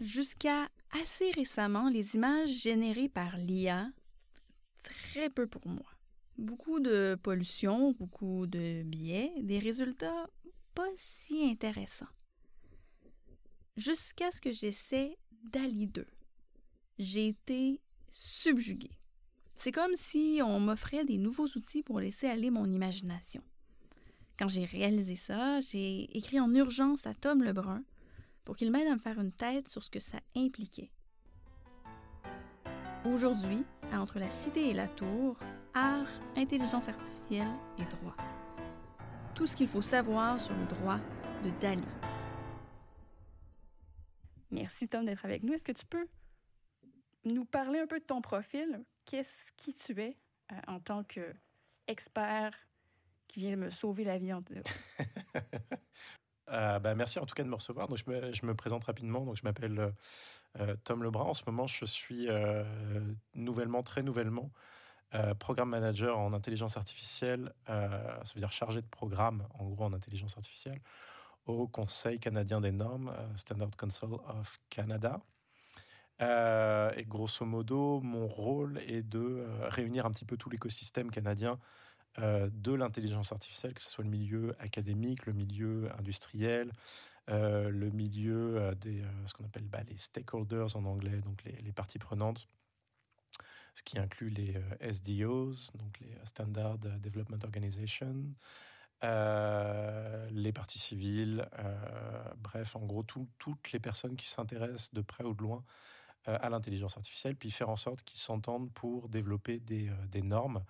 Jusqu'à assez récemment, les images générées par l'IA, très peu pour moi. Beaucoup de pollution, beaucoup de biais, des résultats pas si intéressants. Jusqu'à ce que j'essaie DALI 2. J'ai été subjuguée. C'est comme si on m'offrait des nouveaux outils pour laisser aller mon imagination. Quand j'ai réalisé ça, j'ai écrit en urgence à Tom Lebrun pour qu'il m'aide à me faire une tête sur ce que ça impliquait. Aujourd'hui, Entre la Cité et la Tour, art, intelligence artificielle et droit. Tout ce qu'il faut savoir sur le droit de Dali. Merci Tom d'être avec nous. Est-ce que tu peux nous parler un peu de ton profil? Qu'est-ce qui tu es euh, en tant qu'expert qui vient me sauver la vie en Euh, bah, merci en tout cas de me recevoir. Donc, je, me, présente rapidement. Donc, je m'appelle euh, Tom Lebrun. En ce moment, je suis euh, nouvellement, très nouvellement, euh, programme manager en intelligence artificielle. ça veut dire chargé de programme, en gros, en intelligence artificielle, au Conseil canadien des normes, Standard Council of Canada. et grosso modo, mon rôle est de réunir un petit peu tout l'écosystème canadien euh, de l'intelligence artificielle, que ce soit le milieu académique, le milieu industriel, euh, le milieu euh, des ce qu'on appelle bah, les stakeholders en anglais, donc les, parties prenantes, ce qui inclut les SDOs, donc les Standard Development Organization, les parties civiles, bref, en gros, toutes les personnes qui s'intéressent de près ou de loin à l'intelligence artificielle, puis faire en sorte qu'ils s'entendent pour développer des, des normes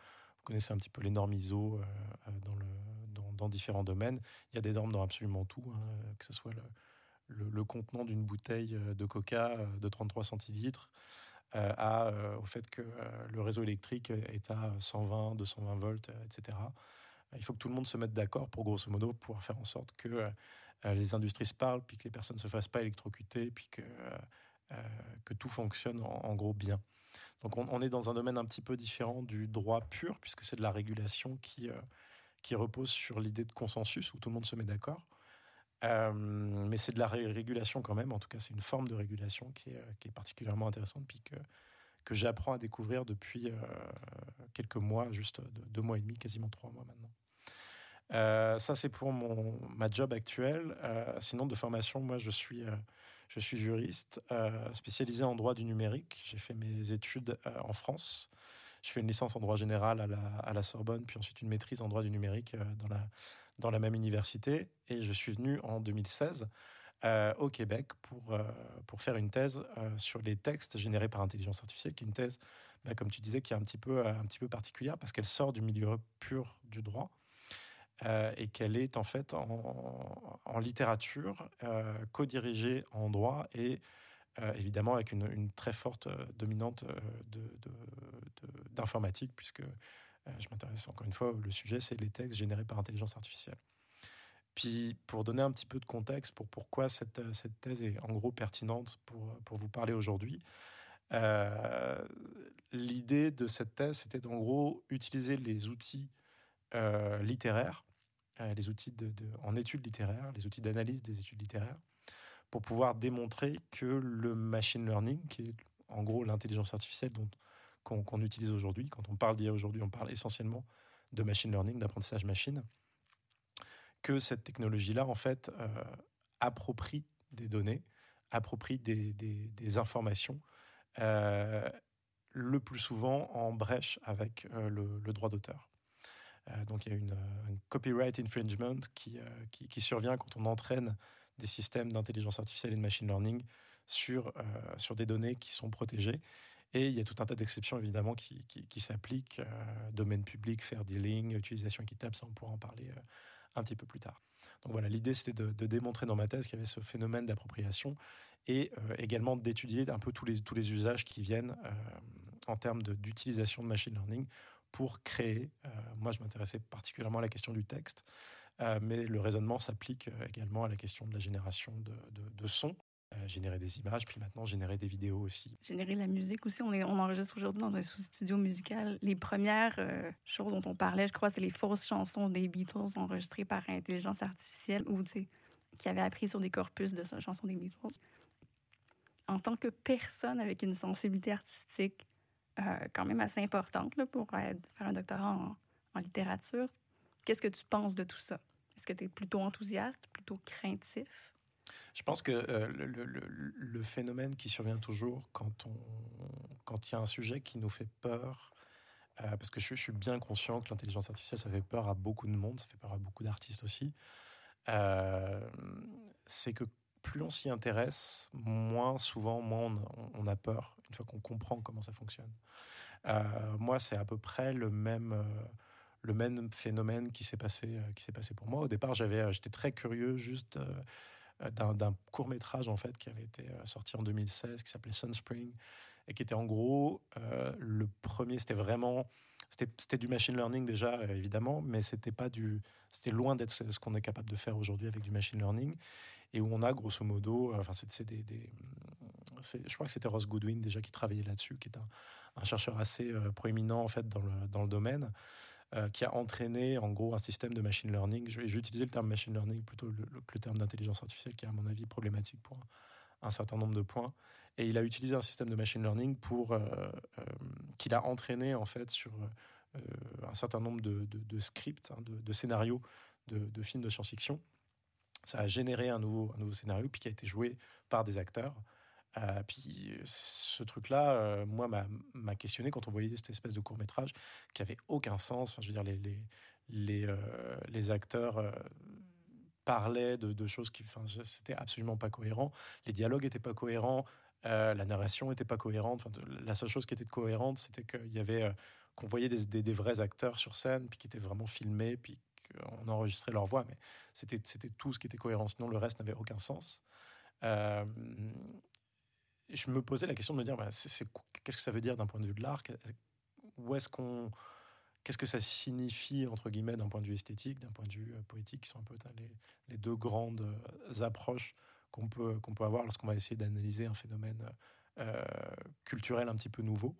connaissez un petit peu les normes ISO euh, euh, dans, différents domaines. Il y a des normes dans absolument tout, hein, que ce soit le, contenant d'une bouteille euh, de coca de 33 centilitres, à, au fait que le réseau électrique est à 120, 220 volts, etc. Il faut que tout le monde se mette d'accord pour, grosso modo, pouvoir faire en sorte que les industries se parlent, puis que les personnes ne se fassent pas électrocuter, puis que, que tout fonctionne en gros bien. Donc on, est dans un domaine un petit peu différent du droit pur, puisque c'est de la régulation qui, euh, qui repose sur l'idée de consensus, où tout le monde se met d'accord. Euh, mais c'est de la régulation quand même, en tout cas c'est une forme de régulation qui est, euh, particulièrement intéressante, puis que, que j'apprends à découvrir depuis quelques mois, juste deux, mois et demi, quasiment trois mois maintenant. ça, c'est pour mon, ma job actuelle. sinon, de formation, moi, je suis je suis juriste euh, spécialisé en droit du numérique. J'ai fait mes études euh, en France. Je fais une licence en droit général à la, Sorbonne, puis ensuite une maîtrise en droit du numérique euh, dans, la, même université. Et je suis venu en 2016 au Québec pour, faire une thèse sur les textes générés par intelligence artificielle, qui est une thèse, bah, comme tu disais, qui est un petit peu particulière parce qu'elle sort du milieu pur du droit. Euh, et qu'elle est en fait en, littérature, euh, co-dirigée en droit et euh, évidemment avec une, très forte dominante d'informatique, puisque je m'intéresse encore une fois, le sujet c'est les textes générés par intelligence artificielle. Puis pour donner un petit peu de contexte pour pourquoi cette, thèse est en gros pertinente pour, vous parler aujourd'hui, l'idée de cette thèse c'était d'en gros utiliser les outils littéraires euh, les outils de, en études littéraires, les outils d'analyse des études littéraires, pour pouvoir démontrer que le machine learning, qui est en gros l'intelligence artificielle dont qu'on utilise aujourd'hui, quand on parle d'IA aujourd'hui, on parle essentiellement de machine learning, d'apprentissage machine, que cette technologie-là, en fait, euh, approprie des données, approprie des, informations, euh, le plus souvent en brèche avec le, le droit d'auteur. Euh, donc il y a une, un copyright infringement qui, euh, qui, survient quand on entraîne des systèmes d'intelligence artificielle et de machine learning sur, euh, des données qui sont protégées. Et il y a tout un tas d'exceptions évidemment qui, s'appliquent, domaine public, fair dealing, utilisation équitable, ça on pourra en parler un petit peu plus tard. Donc voilà, l'idée c'était de, démontrer dans ma thèse qu'il y avait ce phénomène d'appropriation et également d'étudier un peu tous les usages qui viennent en termes d'utilisation de, machine learning pour créer. Euh, moi, je m'intéressais particulièrement à la question du texte, euh, mais le raisonnement s'applique euh, également à la question de la génération de, sons. générer des images, puis maintenant générer des vidéos aussi. Générer de la musique aussi. On, enregistre aujourd'hui dans un studio musical. Les premières choses dont on parlait, je crois, c'est les fausses chansons des Beatles enregistrées par intelligence artificielle ou qui avaient appris sur des corpus de chansons des Beatles. en tant que personne avec une sensibilité artistique quand même assez importante là, pour faire un doctorat en, littérature, qu'est-ce que tu penses de tout ça? Est-ce que tu es plutôt enthousiaste, plutôt craintif? Je pense que euh, le, phénomène qui survient toujours quand il y a un sujet qui nous fait peur, euh, parce que je, suis bien conscient que l'intelligence artificielle, ça fait peur à beaucoup de monde, ça fait peur à beaucoup d'artistes aussi, euh, c'est que plus on s'y intéresse, moins souvent, moins on, a peur, une fois qu'on comprend comment ça fonctionne. moi, c'est à peu près le même le même phénomène qui s'est passé, s'est passé pour moi. Au départ, j'étais très curieux juste euh, d'un court métrage en fait qui avait été euh, sorti en 2016 qui s'appelait Sunspring et qui était en gros euh, le premier c'était vraiment c'était du machine learning déjà évidemment mais c'était pas du c'était loin d'être ce qu'on est capable de faire aujourd'hui avec du machine learning et où on a grosso modo enfin c'est des, je crois que c'était Ross Goodwin déjà qui travaillait là-dessus qui est un, chercheur assez proéminent en fait dans le, dans le domaine euh, qui a entraîné en gros un système de machine learning. Je vais, le terme machine learning plutôt que le, terme d'intelligence artificielle qui est à mon avis problématique pour un, certain nombre de points. Et il a utilisé un système de machine learning pour euh, euh, qu'il a entraîné en fait sur un certain nombre de, de, scripts, hein, de, scénarios de, films de science-fiction. Ça a généré un nouveau, un nouveau scénario puis qui a été joué par des acteurs. Euh, puis ce truc-là, euh, moi, m'a questionné quand on voyait cette espèce de court métrage qui avait aucun sens. Enfin, je veux dire, les, euh, acteurs parlaient de, choses qui, enfin, c'était absolument pas cohérent. Les dialogues étaient pas cohérents. la narration était pas cohérente. Enfin, la seule chose qui était cohérente, c'était qu'il y avait qu'on voyait des, des, des, vrais acteurs sur scène, puis qui étaient vraiment filmés, puis qu'on enregistrait leur voix, mais c'était tout ce qui était cohérent. Sinon, le reste n'avait aucun sens. Euh, je me posais la question de me dire, bah, qu'est-ce que ça veut dire d'un point de vue de l'art? Est-ce qu'on, qu'est-ce que ça signifie entre guillemets d'un point de vue esthétique, d'un point de vue euh, poétique, qui sont un peu les, les deux grandes euh, approches qu'on peut avoir lorsqu'on va essayer d'analyser un phénomène euh, culturel un petit peu nouveau,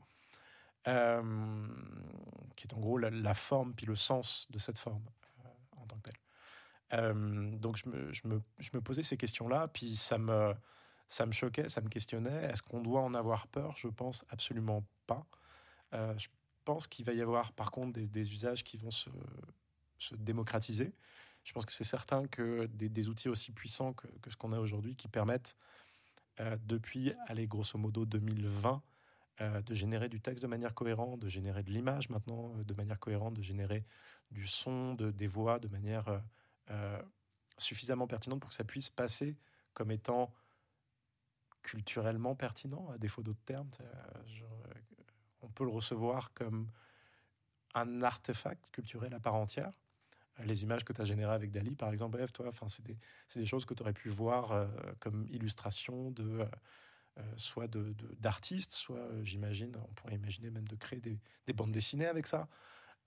qui est en gros la, forme puis le sens de cette forme tant que telle. donc je me, posais ces questions-là, puis ça me ça me choquait, ça me questionnait. Est-ce qu'on doit en avoir peur? Je pense absolument pas. Euh, je pense qu'il va y avoir par contre des, usages qui vont se, démocratiser. Je pense que c'est certain que des, outils aussi puissants que, ce qu'on a aujourd'hui qui permettent, euh, depuis, allez, grosso modo 2020, euh, de générer du texte de manière cohérente, de générer de l'image maintenant de manière cohérente, de générer du son, de, des voix de manière suffisamment pertinente pour que ça puisse passer comme étant culturellement pertinent, à défaut d'autres termes. Euh, on peut le recevoir comme un artefact culturel à part entière. Euh, les images que tu as générées avec Dali, par exemple, bref, toi, c'est des, choses que tu aurais pu voir euh, comme illustration de, soit d'artistes, de, soit, j'imagine, on pourrait imaginer même de créer des, des bandes dessinées avec ça,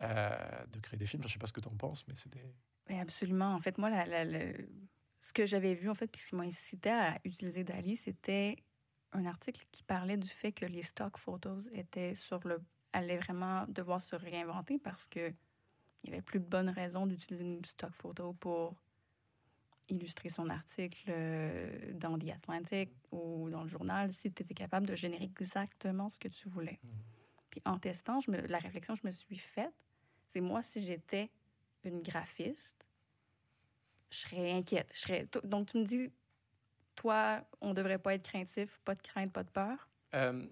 de créer des films. je ne sais pas ce que tu en penses, mais c'est des. absolument. En fait, moi, ce que j'avais vu, en fait, qui m'a incité à utiliser Dali, c'était un article qui parlait du fait que les stock photos étaient sur le allaient vraiment devoir se réinventer parce que il n'y avait plus de bonnes raisons d'utiliser une stock photo pour illustrer son article euh, dans The Atlantic ou dans le journal si tu étais capable de générer exactement ce que tu voulais. Mmh. Puis en testant, je me, la réflexion que je me suis faite, c'est moi, si j'étais une graphiste, je serais inquiète. Je serais... Donc, tu me dis, toi, on ne devrait pas être craintif, pas de crainte, pas de peur? Euh,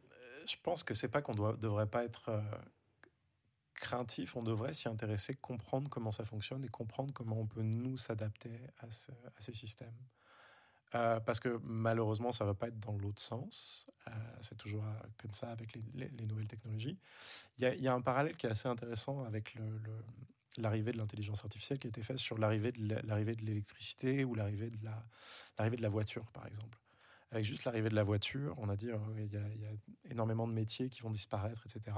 je pense que c'est pas qu'on ne devrait pas être euh, craintif, on devrait s'y intéresser, comprendre comment ça fonctionne et comprendre comment on peut nous s'adapter à, ces systèmes. Euh, parce que malheureusement, ça ne va pas être dans l'autre sens. c'est toujours comme ça avec les, nouvelles technologies. Il y, a un parallèle qui est assez intéressant avec l'arrivée de l'intelligence artificielle qui a été faite sur l'arrivée de l'arrivée de l'électricité ou l'arrivée de la l'arrivée de la voiture par exemple. Avec juste l'arrivée de la voiture, on a dit oh, il y, a, énormément de métiers qui vont disparaître, etc.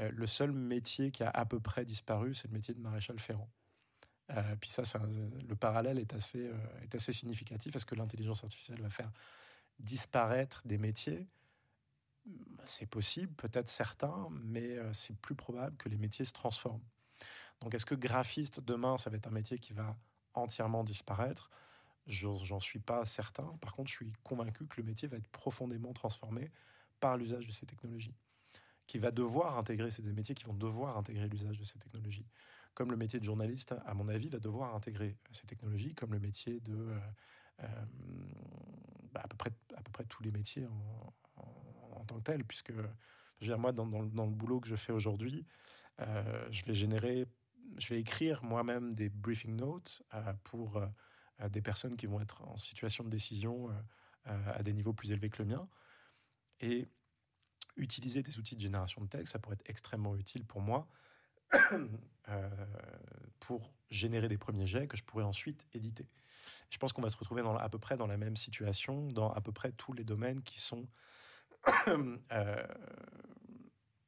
Euh, le seul métier qui a à peu près disparu, c'est le métier de maréchal ferrant. Euh, puis ça, le parallèle est assez, euh, est assez significatif. Est-ce que l'intelligence artificielle va faire disparaître des métiers? C'est possible, peut-être certains, mais c'est plus probable que les métiers se transforment. Donc est-ce que graphiste, demain, ça va être un métier qui va entièrement disparaître? J'en suis pas certain. Par contre, je suis convaincu que le métier va être profondément transformé par l'usage de ces technologies. Qui va devoir intégrer, c'est des métiers qui vont devoir intégrer l'usage de ces technologies. Comme le métier de journaliste, à mon avis, va devoir intégrer ces technologies, comme le métier de. Euh, euh, bah, à, peu près, à peu près tous les métiers en, tant que tel, puisque je veux dire, moi, dans, dans, le boulot que je fais aujourd'hui, euh, je vais générer, je vais écrire moi-même des briefing notes pour des personnes qui vont être en situation de décision à des niveaux plus élevés que le mien. Et utiliser des outils de génération de texte, ça pourrait être extrêmement utile pour moi euh, pour générer des premiers jets que je pourrais ensuite éditer. Je pense qu'on va se retrouver à peu près dans la même situation dans à peu près tous les domaines qui sont euh,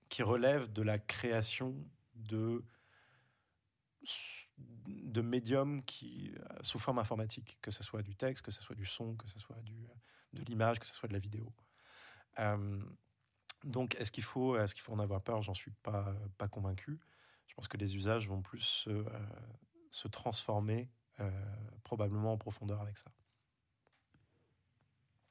qui relèvent de la création de de médiums qui euh, sous forme informatique, que ce soit du texte, que ce soit du son, que ce soit du, de l'image, que ce soit de la vidéo. Donc, est-ce qu'il faut, est faut en avoir peur? J'en suis pas, pas convaincu. Je pense que les usages vont plus se, euh, transformer euh, probablement en profondeur avec ça.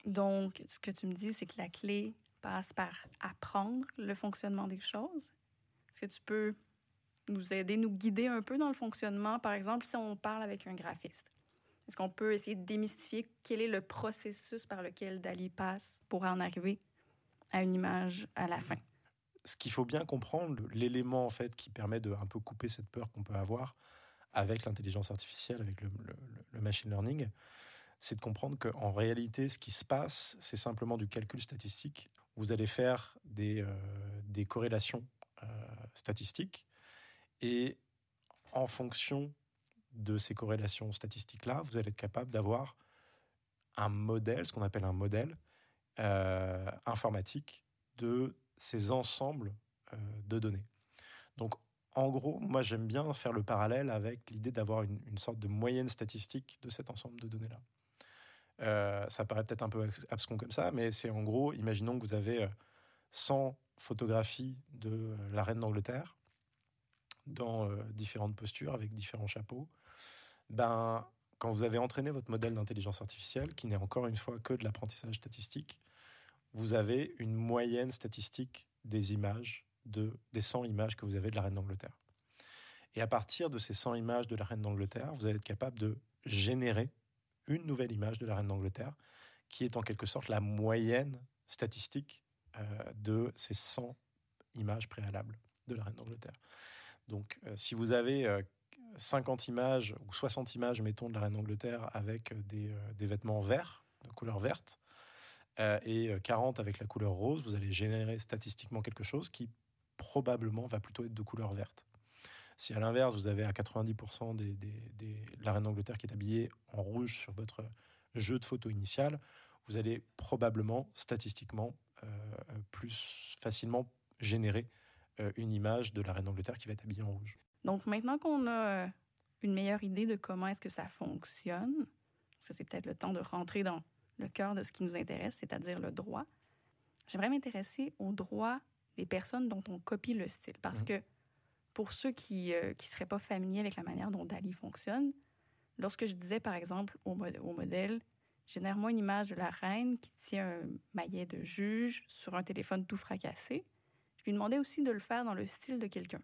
Donc, ce que tu me dis, c'est que la clé passe par apprendre le fonctionnement des choses. Est-ce que tu peux nous aider, nous guider un peu dans le fonctionnement? Par exemple, si on parle avec un graphiste, est-ce qu'on peut essayer de démystifier quel est le processus par lequel Dali passe pour en arriver à une image à la fin. Ce qu'il faut bien comprendre, l'élément en fait qui permet de un peu couper cette peur qu'on peut avoir avec l'intelligence artificielle, avec le, machine learning, c'est de comprendre qu'en réalité, ce qui se passe, c'est simplement du calcul statistique. Vous allez faire des, euh, des corrélations euh, statistiques et en fonction de ces corrélations statistiques-là, vous allez être capable d'avoir un modèle, ce qu'on appelle un modèle, euh, informatique de ces ensembles euh, de données. Donc, en gros, moi, j'aime bien faire le parallèle avec l'idée d'avoir une, sorte de moyenne statistique de cet ensemble de données-là. Euh, ça paraît peut-être un peu abscon comme ça, mais c'est en gros, imaginons que vous avez 100 photographies de la reine d'Angleterre dans différentes postures avec différents chapeaux. Ben, quand vous avez entraîné votre modèle d'intelligence artificielle, qui n'est encore une fois que de l'apprentissage statistique, vous avez une moyenne statistique des images, de, des 100 images que vous avez de la reine d'Angleterre. Et à partir de ces 100 images de la reine d'Angleterre, vous allez être capable de générer une nouvelle image de la reine d'Angleterre, qui est en quelque sorte la moyenne statistique euh, de ces 100 images préalables de la reine d'Angleterre. Donc, euh, si vous avez euh, 50 images ou 60 images, mettons, de la reine d'Angleterre avec euh, des, euh, des, vêtements verts, de couleur verte, euh, et 40 avec la couleur rose, vous allez générer statistiquement quelque chose qui probablement va plutôt être de couleur verte. Si à l'inverse, vous avez à 90% des, des, des, de la reine d'Angleterre qui est habillée en rouge sur votre jeu de photo initial, vous allez probablement, statistiquement, plus facilement générer une image de la reine d'Angleterre qui va être habillée en rouge. Donc maintenant qu'on a une meilleure idée de comment est-ce que ça fonctionne, parce que c'est peut-être le temps de rentrer dans le cœur de ce qui nous intéresse, c'est-à-dire le droit, j'aimerais m'intéresser au droit des personnes dont on copie le style. Parce mmh. que pour ceux qui ne euh, seraient pas familiers avec la manière dont Dali fonctionne, lorsque je disais par exemple au, au modèle, génère-moi une image de la reine qui tient un maillet de juge sur un téléphone tout fracassé, je lui demandais aussi de le faire dans le style de quelqu'un.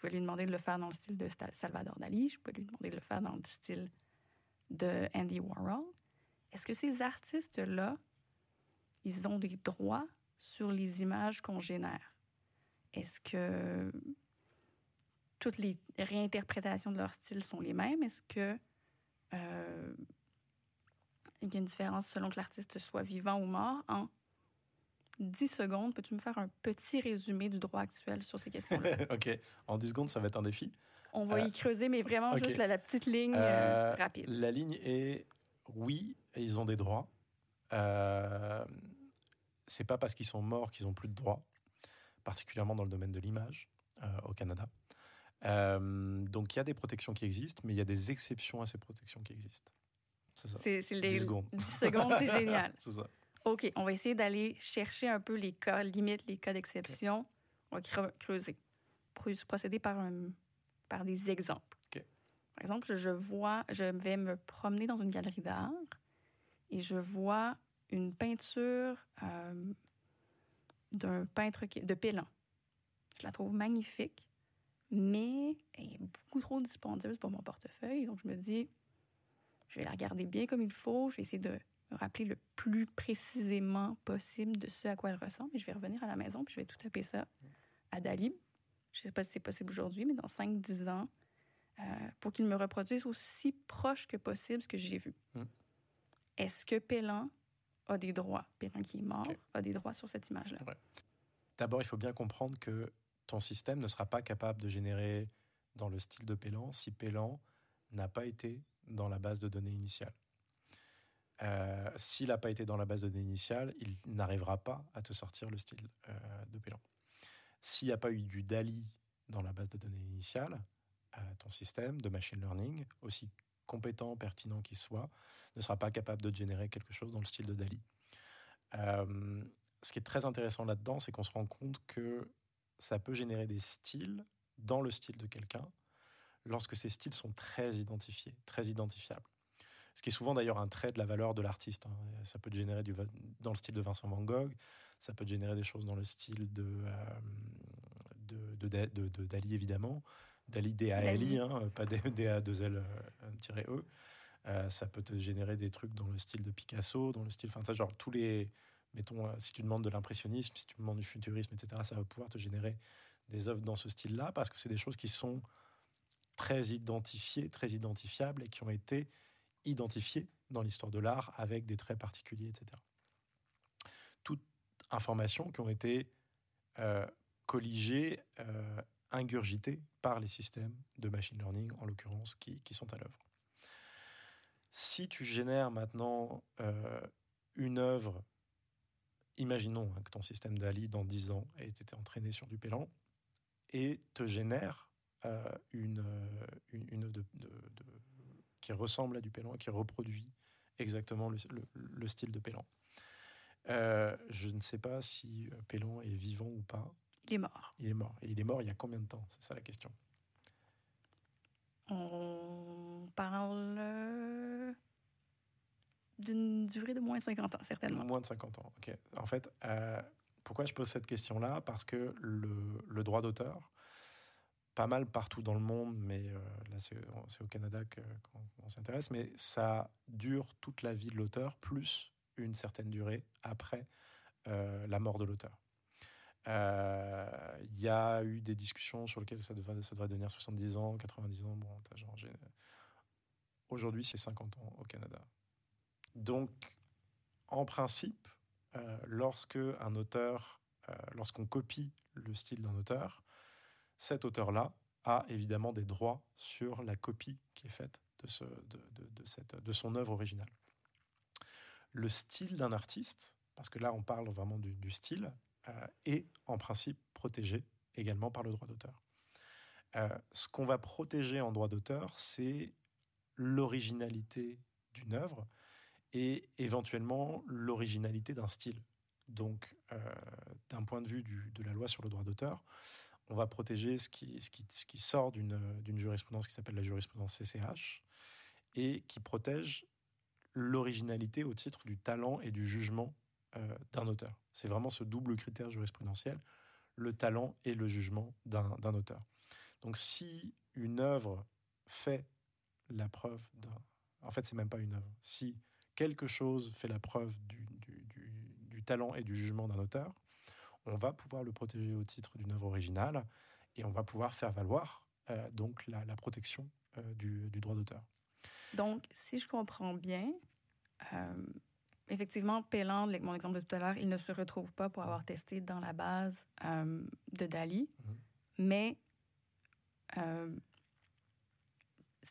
Pouvais lui demander de le faire dans le style de Salvador Dali. Je pouvais lui demander de le faire dans le style de Andy Warhol. Est-ce que ces artistes-là, ils ont des droits sur les images qu'on génère? Est-ce que toutes les réinterprétations de leur style sont les mêmes? Est-ce que euh, il y a une différence selon que l'artiste soit vivant ou mort 10 secondes, peux-tu me faire un petit résumé du droit actuel sur ces questions-là? OK. En 10 secondes, ça va être un défi. On va y euh, creuser, mais vraiment juste la, petite ligne euh, euh, rapide. La ligne est oui, ils ont des droits. Euh, c'est pas parce qu'ils sont morts qu'ils ont plus de droits, particulièrement dans le domaine de l'image au Canada. donc il y a des protections qui existent, mais il y a des exceptions à ces protections qui existent. C'est ça. les 10 secondes. 10 secondes, c'est génial. c'est ça. OK, on va essayer d'aller chercher un peu les cas limites, les cas d'exception. On va creuser. Procéder par, un, par des exemples. Par exemple, je vois, je vais me promener dans une galerie d'art et je vois une peinture euh, d'un peintre de Pélan. Je la trouve magnifique, mais elle est beaucoup trop dispendieuse pour mon portefeuille. Donc, je me dis, je vais la regarder bien comme il faut. Je vais essayer de me rappeler le plus précisément possible de ce à quoi elle ressemble. Et je vais revenir à la maison, puis je vais tout taper ça à Dali. Je ne sais pas si c'est possible aujourd'hui, mais dans 5-10 ans, euh, pour qu'il me reproduise aussi proche que possible ce que j'ai vu. Mm. Est-ce que Pélan a des droits, Pélan qui est mort, a des droits sur cette image-là? Ouais. D'abord, il faut bien comprendre que ton système ne sera pas capable de générer dans le style de Pélan si Pélan n'a pas été dans la base de données initiale. Euh, S'il n'a pas été dans la base de données initiale, il n'arrivera pas à te sortir le style euh, de Pélan. S'il n'y a pas eu du DALI dans la base de données initiale, euh, ton système de machine learning, aussi compétent, pertinent qu'il soit, ne sera pas capable de générer quelque chose dans le style de DALI. Ce qui est très intéressant là-dedans, c'est qu'on se rend compte que ça peut générer des styles dans le style de quelqu'un lorsque ces styles sont très identifiés, très identifiables. Ce qui est souvent d'ailleurs un trait de la valeur de l'artiste. hein. Ça peut te générer du, dans le style de Vincent Van Gogh, ça peut te générer des choses dans le style de, euh, de, de, de- de- de Dali évidemment, Dali D-A-L-I, hein, pas D-A-2-L-E. Euh, ça peut te générer des trucs dans le style de Picasso, dans le style, enfin, genre tous les, mettons, euh, si tu demandes de l'impressionnisme, si tu demandes du futurisme, etc., ça va pouvoir te générer des œuvres dans ce style-là parce que c'est des choses qui sont très identifiées, très identifiables et qui ont été identifiées dans l'histoire de l'art avec des traits particuliers, etc. Toutes informations qui ont été euh, colligées, euh, ingurgitées par les systèmes de machine learning, en l'occurrence, qui, qui sont à l'œuvre. Si tu génères maintenant euh, une œuvre, imaginons hein, que ton système d'Ali dans 10 ans ait été entraîné sur du Pélan et te génère une, une, œuvre de- qui ressemble à du Pélan et qui reproduit exactement le, le- le style de Pélan. Euh, je ne sais pas si euh, Pélan est vivant ou pas. Il est mort. Il est mort. Et il est mort il y a combien de temps? C'est ça la question. On parle euh, d'une durée de moins de 50 ans, certainement. Moins de 50 ans. Ok. En fait, euh, pourquoi je pose cette question-là? Parce que le, le droit d'auteur, pas mal partout dans le monde, mais euh, là c'est au Canada qu'on s'intéresse, mais ça dure toute la vie de l'auteur, plus une certaine durée après euh, la mort de l'auteur. Euh, Il y a eu des discussions sur lesquelles ça devrait, ça devenir 70 ans, 90 ans. Bon, Aujourd'hui, c'est 50 ans au Canada. Donc, en principe, lorsque un auteur, lorsqu'on copie le style d'un auteur, cet auteur-là a évidemment des droits sur la copie qui est faite de, son œuvre originale. Le style d'un artiste, parce que là on parle vraiment du, style, euh, est en principe protégé également par le droit d'auteur. Euh, ce qu'on va protéger en droit d'auteur, c'est l'originalité d'une œuvre et éventuellement l'originalité d'un style. Donc, euh, d'un point de vue de la loi sur le droit d'auteur, on va protéger ce qui, sort d'une jurisprudence qui s'appelle la jurisprudence CCH et qui protège l'originalité au titre du talent et du jugement euh, d'un auteur. C'est vraiment ce double critère jurisprudentiel, le talent et le jugement d'un auteur. Donc si une œuvre fait la preuve d'un... En fait, c'est même pas une œuvre. Si quelque chose fait la preuve du talent et du jugement d'un auteur, on va pouvoir le protéger au titre d'une œuvre originale et on va pouvoir faire valoir euh, donc la, la protection euh, du, du droit d'auteur. Donc, si je comprends bien, euh, effectivement, Pélan, le- mon exemple de tout à l'heure, il ne se retrouve pas pour avoir testé dans la base de Dali, Mhm. mais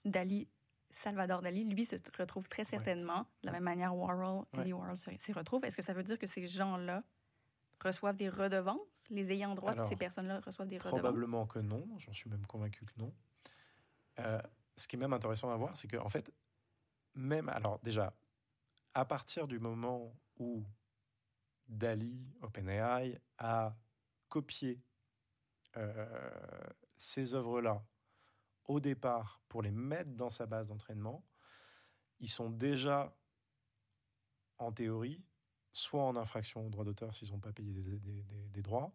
Dali, Salvador Dali, lui, se retrouve très certainement de la même manière Warhol, Ouais. Andy Warhol s'y retrouve. Est-ce que ça veut dire que ces gens-là reçoivent des redevances? Les ayants droit de ces personnes-là reçoivent des redevances? Probablement que non, j'en suis même convaincu que non. Euh, ce qui est même intéressant à voir, c'est que en fait, même alors déjà, à partir du moment où Dali, OpenAI, a copié euh, ces œuvres-là au départ, pour les mettre dans sa base d'entraînement, ils sont déjà, en théorie, soit en infraction au droit d'auteur s'ils n'ont pas payé des, droits,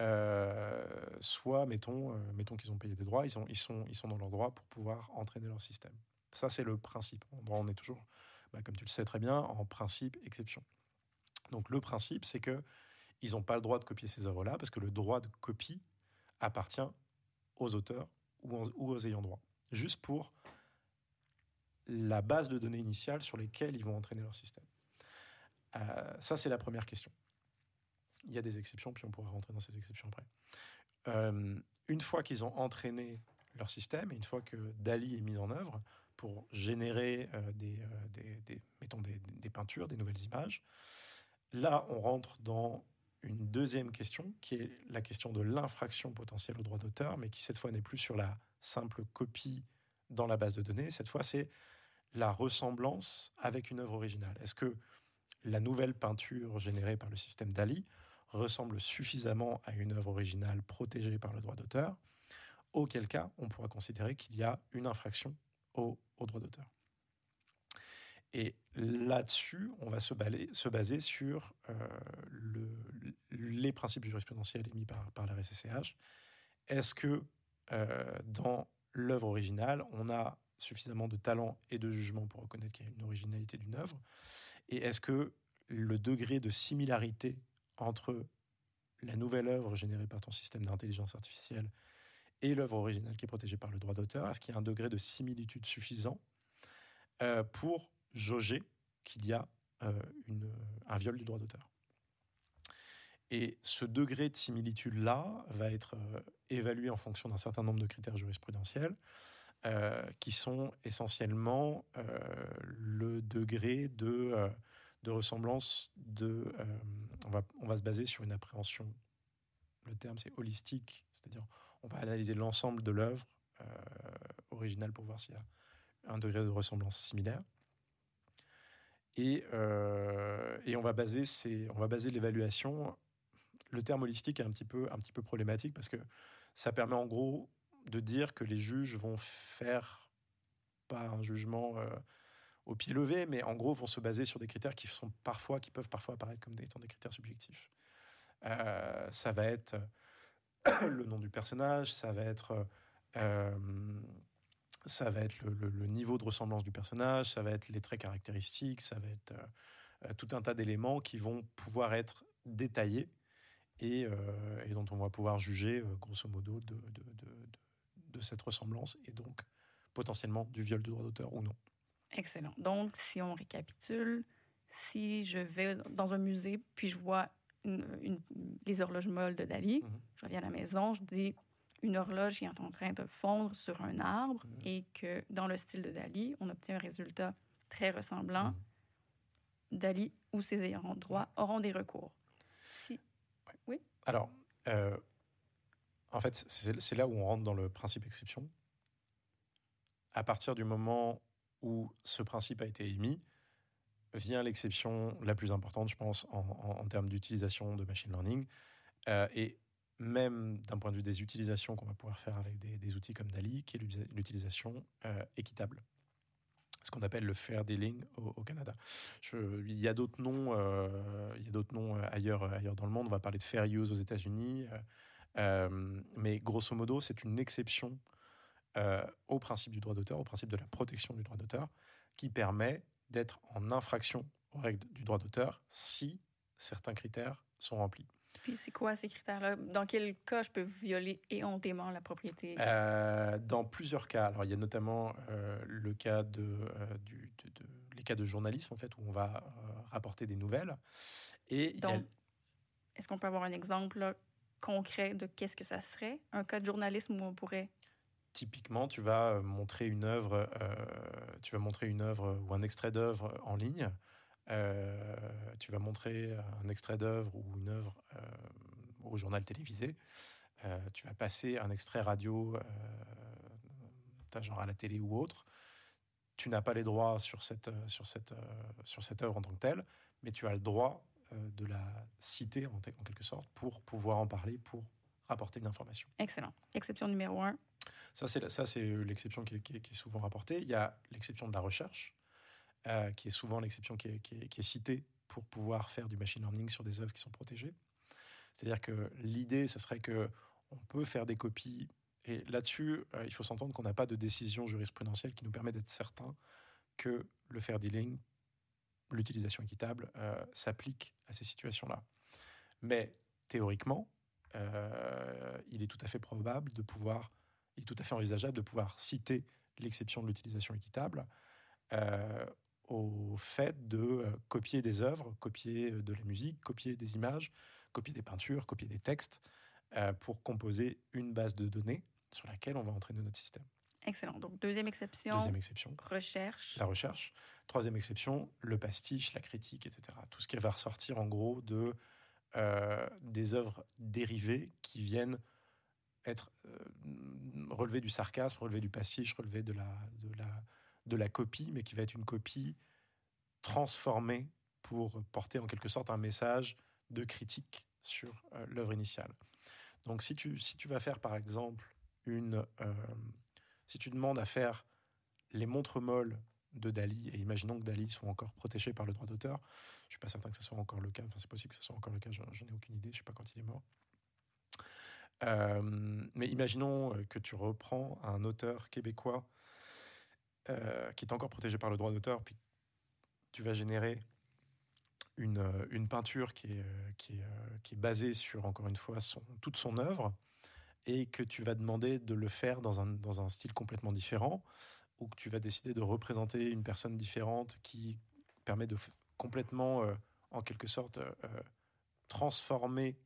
euh, soit, mettons, euh, mettons qu'ils ont payé des droits, ils sont, ils, sont, ils sont dans leur droit pour pouvoir entraîner leur système. Ça, c'est le principe. On est toujours, bah, comme tu le sais très bien, en principe, exception. Donc le principe, c'est que ils n'ont pas le droit de copier ces œuvres-là, parce que le droit de copie appartient aux auteurs ou aux ayants droit. Juste pour la base de données initiale sur lesquelles ils vont entraîner leur système. Euh, ça, c'est la première question. Il y a des exceptions, puis on pourra rentrer dans ces exceptions après. Euh, une fois qu'ils ont entraîné leur système, et une fois que DALI est mis en œuvre pour générer euh, des, des, mettons des, peintures, des nouvelles images, là, on rentre dans une deuxième question, qui est la question de l'infraction potentielle au droit d'auteur, mais qui cette fois n'est plus sur la simple copie dans la base de données. Cette fois, c'est la ressemblance avec une œuvre originale. Est-ce que la nouvelle peinture générée par le système DALI ressemble suffisamment à une œuvre originale protégée par le droit d'auteur, auquel cas on pourra considérer qu'il y a une infraction au, droit d'auteur. Et là-dessus, on va se, baser sur euh, les principes jurisprudentiels émis par, la RSCH. Est-ce que euh, dans l'œuvre originale, on a suffisamment de talent et de jugement pour reconnaître qu'il y a une originalité d'une œuvre? Et est-ce que le degré de similarité entre la nouvelle œuvre générée par ton système d'intelligence artificielle et l'œuvre originale qui est protégée par le droit d'auteur, est-ce qu'il y a un degré de similitude suffisant euh, pour jauger qu'il y a euh, un viol du droit d'auteur? Et ce degré de similitude-là va être euh, évalué en fonction d'un certain nombre de critères jurisprudentiels. Euh, qui sont essentiellement euh, le degré de, euh, de ressemblance de... on, va, on va se baser sur une appréhension, le terme c'est holistique, c'est-à-dire on va analyser l'ensemble de l'œuvre originale pour voir s'il y a un degré de ressemblance similaire. Et, et, on va baser, on va baser l'évaluation. Le terme holistique est un petit peu, un petit peu problématique parce que ça permet en gros de dire que les juges vont faire pas un jugement euh, au pied levé, mais en gros vont se baser sur des critères qui sont parfois, qui peuvent parfois apparaître comme étant des critères subjectifs. Euh, ça va être le nom du personnage, ça va être euh, ça va être le, niveau de ressemblance du personnage, ça va être les traits caractéristiques, ça va être tout un tas d'éléments qui vont pouvoir être détaillés et, dont on va pouvoir juger grosso modo de, de cette ressemblance et donc potentiellement du viol du droit d'auteur ou non. Excellent. Donc, si on récapitule, si je vais dans un musée puis je vois une, les horloges molles de Dali, mhm. je reviens à la maison, je dis une horloge qui est en train de fondre sur un arbre mhm. et que dans le style de Dali, on obtient un résultat très ressemblant. Mhm. Dali ou ses ayants droit auront des recours. Si. Oui. Alors, euh, en fait, c'est là où on rentre dans le principe exception. À partir du moment où ce principe a été émis, vient l'exception la plus importante, je pense, en, termes d'utilisation de machine learning. Euh, et même d'un point de vue des utilisations qu'on va pouvoir faire avec des, outils comme DALI, qui est l'utilisation euh, équitable. Ce qu'on appelle le fair dealing au, Canada. il y a d'autres noms, euh, y a noms ailleurs dans le monde. On va parler de fair use aux États-Unis. Euh, mais grosso modo, c'est une exception euh, au principe du droit d'auteur, au principe de la protection du droit d'auteur, qui permet d'être en infraction aux règles du droit d'auteur si certains critères sont remplis. Puis c'est quoi ces critères-là? Dans quel cas je peux violer éhontément la propriété? Euh, Dans plusieurs cas. Alors il y a notamment le cas de, du, les cas de journalisme en fait où on va rapporter des nouvelles. Et Donc, est-ce qu'on peut avoir un exemple concret de qu'est-ce que ça serait, un cas de journalisme où on pourrait Typiquement, tu vas euh, montrer une œuvre, euh, tu vas montrer une œuvre ou un extrait d'œuvre en ligne. Euh, tu vas montrer un extrait d'œuvre ou une œuvre au journal télévisé. tu vas passer un extrait radio, genre à la télé ou autre. Tu n'as pas les droits sur cette, sur, cette, sur cette œuvre en tant que telle, mais tu as le droit de la citer en, quelque sorte pour pouvoir en parler, pour rapporter une information. Excellent. Exception numéro un. Ça, c'est ça, c'est l'exception qui, qui, est souvent rapportée. Il y a l'exception de la recherche, euh, qui est souvent l'exception qui, qui est, citée pour pouvoir faire du machine learning sur des œuvres qui sont protégées. C'est-à-dire que l'idée, ce serait que on peut faire des copies. Et là-dessus, euh, il faut s'entendre qu'on n'a pas de décision jurisprudentielle qui nous permet d'être certain que le fair dealing, l'utilisation équitable, euh, s'applique à ces situations-là. Mais théoriquement, euh, il est tout à fait probable de pouvoir, il est tout à fait envisageable de pouvoir citer l'exception de l'utilisation équitable euh, au fait de copier des œuvres, copier de la musique, copier des images, copier des peintures, copier des textes, pour composer une base de données sur laquelle on va entraîner notre système. Excellent. Donc, deuxième exception. Deuxième exception. Recherche. La recherche. Troisième exception, le pastiche, la critique, etc. Tout ce qui va ressortir en gros de euh, des œuvres dérivées qui viennent être euh, relevées du sarcasme, relevées du pastiche, relevées de la, de, la, de la copie, mais qui va être une copie transformée pour porter en quelque sorte un message de critique sur euh, l'œuvre initiale. Donc si tu, si tu vas faire par exemple une... si tu demandes à faire les montres molles de Dali, et imaginons que Dali soit encore protégé par le droit d'auteur, je suis pas certain que ce soit encore le cas, enfin c'est possible que ce soit encore le cas, je, n'ai aucune idée, je ne sais pas quand il est mort. Euh, mais imaginons euh, que tu reprends un auteur québécois euh, qui est encore protégé par le droit d'auteur, puis tu vas générer une, une peinture qui est, qui, est, qui est basée sur, encore une fois, toute son œuvre, et que tu vas demander de le faire dans un, dans un style complètement différent, ou que tu vas décider de représenter une personne différente qui permet de complètement, euh, en quelque sorte, euh, euh, transformer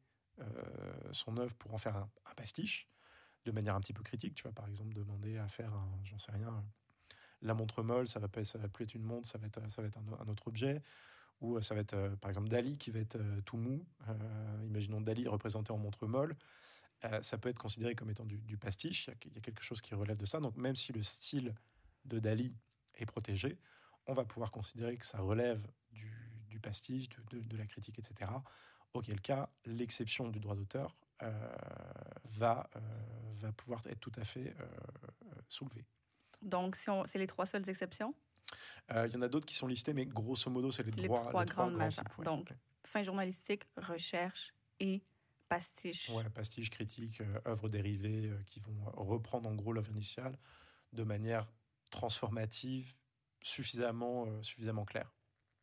son œuvre pour en faire un, pastiche, de manière un petit peu critique. Tu vas par exemple demander à faire, j'en sais rien, la montre molle, ça va, va plus être une montre, ça va être un, autre objet. Ou ça va être, par exemple, Dali qui va être tout mou. imaginons Dali représenté en montre molle. Ça peut être considéré comme étant du, du pastiche. Il y, a quelque chose qui relève de ça. Donc, même si le style de Dali est protégé, on va pouvoir considérer que ça relève du, pastiche, de, la critique, etc. Auquel cas, l'exception du droit d'auteur euh, va, euh, va pouvoir être tout à fait euh, soulevée. Donc, si c'est les trois seules exceptions? Il y en a d'autres qui sont listées, mais grosso modo, c'est les, les, trois, trois grandes majeures. Donc, fin journalistique, recherche et pastiche. Ouais, pastiche, critique, œuvres dérivées qui vont reprendre en gros l'œuvre initiale de manière transformative suffisamment, euh, suffisamment claire.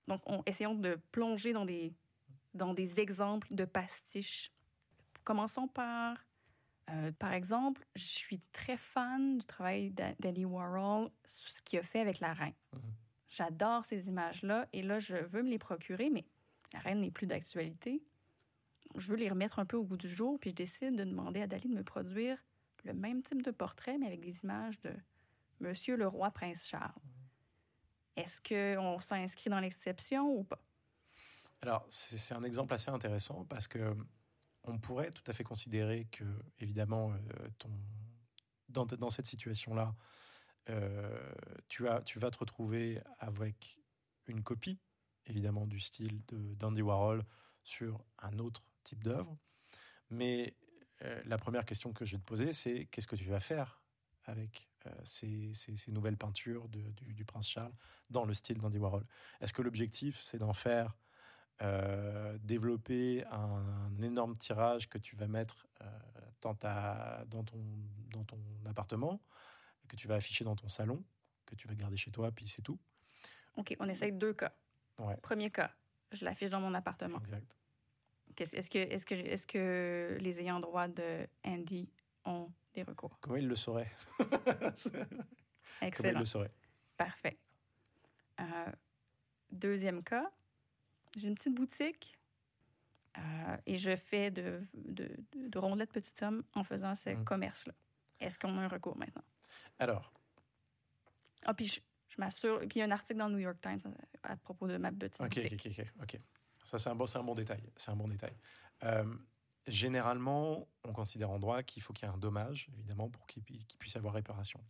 Donc, on, essayons de plonger dans des, dans des exemples de pastiches. Commençons par, euh, par exemple, je suis très fan du travail d'Andy Warhol, ce qu'il a fait avec la reine. Mhm. J'adore ces images-là et là, je veux me les procurer, mais la reine n'est plus d'actualité. Je veux les remettre un peu au goût du jour, puis je décide de demander à Dali de me produire le même type de portrait, mais avec des images de Monsieur le roi prince Charles. Est-ce qu'on s'inscrit dans l'exception ou pas? Alors, c'est un exemple assez intéressant parce que on pourrait tout à fait considérer que, évidemment, euh, dans, cette situation-là, euh, tu, tu vas te retrouver avec une copie, évidemment, du style d'Andy Warhol sur un autre type d'œuvre. Mais euh, la première question que je vais te poser, c'est qu'est-ce que tu vas faire avec euh, ces, nouvelles peintures du, prince Charles dans le style d'Andy Warhol? Est-ce que l'objectif, c'est d'en faire euh, développer un, énorme tirage que tu vas mettre dans, ta, dans, ton, dans ton appartement, que tu vas afficher dans ton salon, que tu vas garder chez toi, puis c'est tout? OK, on essaye deux cas. Premier cas, je l'affiche dans mon appartement. Exact. Est-ce que, est que, est que les ayants droit de Andy ont des recours? Comment il le saurait? Excellent. Comment il le saurait? Parfait. Euh, deuxième cas, j'ai une petite boutique euh, et je fais de, de, de, rondelets de petites sommes en faisant ce mmh. commerce-là. Est-ce qu'on a un recours maintenant? Alors. Ah, puis je, m'assure. Puis il y a un article dans le New York Times à propos de ma petite boutique. OK, OK, OK. Ça, c'est un, bon, détail. C'est un bon détail. Euh, généralement, on considère en droit qu'il faut qu'il y ait un dommage, évidemment, pour qu'il puisse y avoir réparation.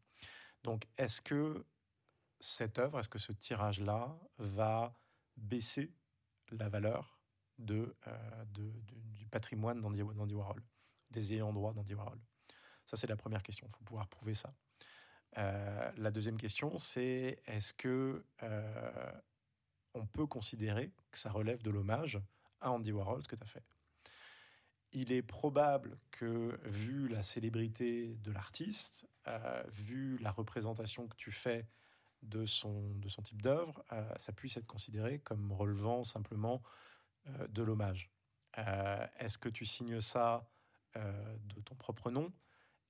Donc, est-ce que cette œuvre, est-ce que ce tirage-là va baisser la valeur euh, du patrimoine d'Andy Warhol, des ayants droit d'Andy Warhol? Ça, c'est la première question. Il faut pouvoir prouver ça. Euh, la deuxième question, c'est est-ce que on peut considérer que ça relève de l'hommage à Andy Warhol, ce que tu as fait. Il est probable que, vu la célébrité de l'artiste, euh, vu la représentation que tu fais de son, de son type d'œuvre, ça puisse être considéré comme relevant simplement de l'hommage. Est-ce que tu signes ça de ton propre nom?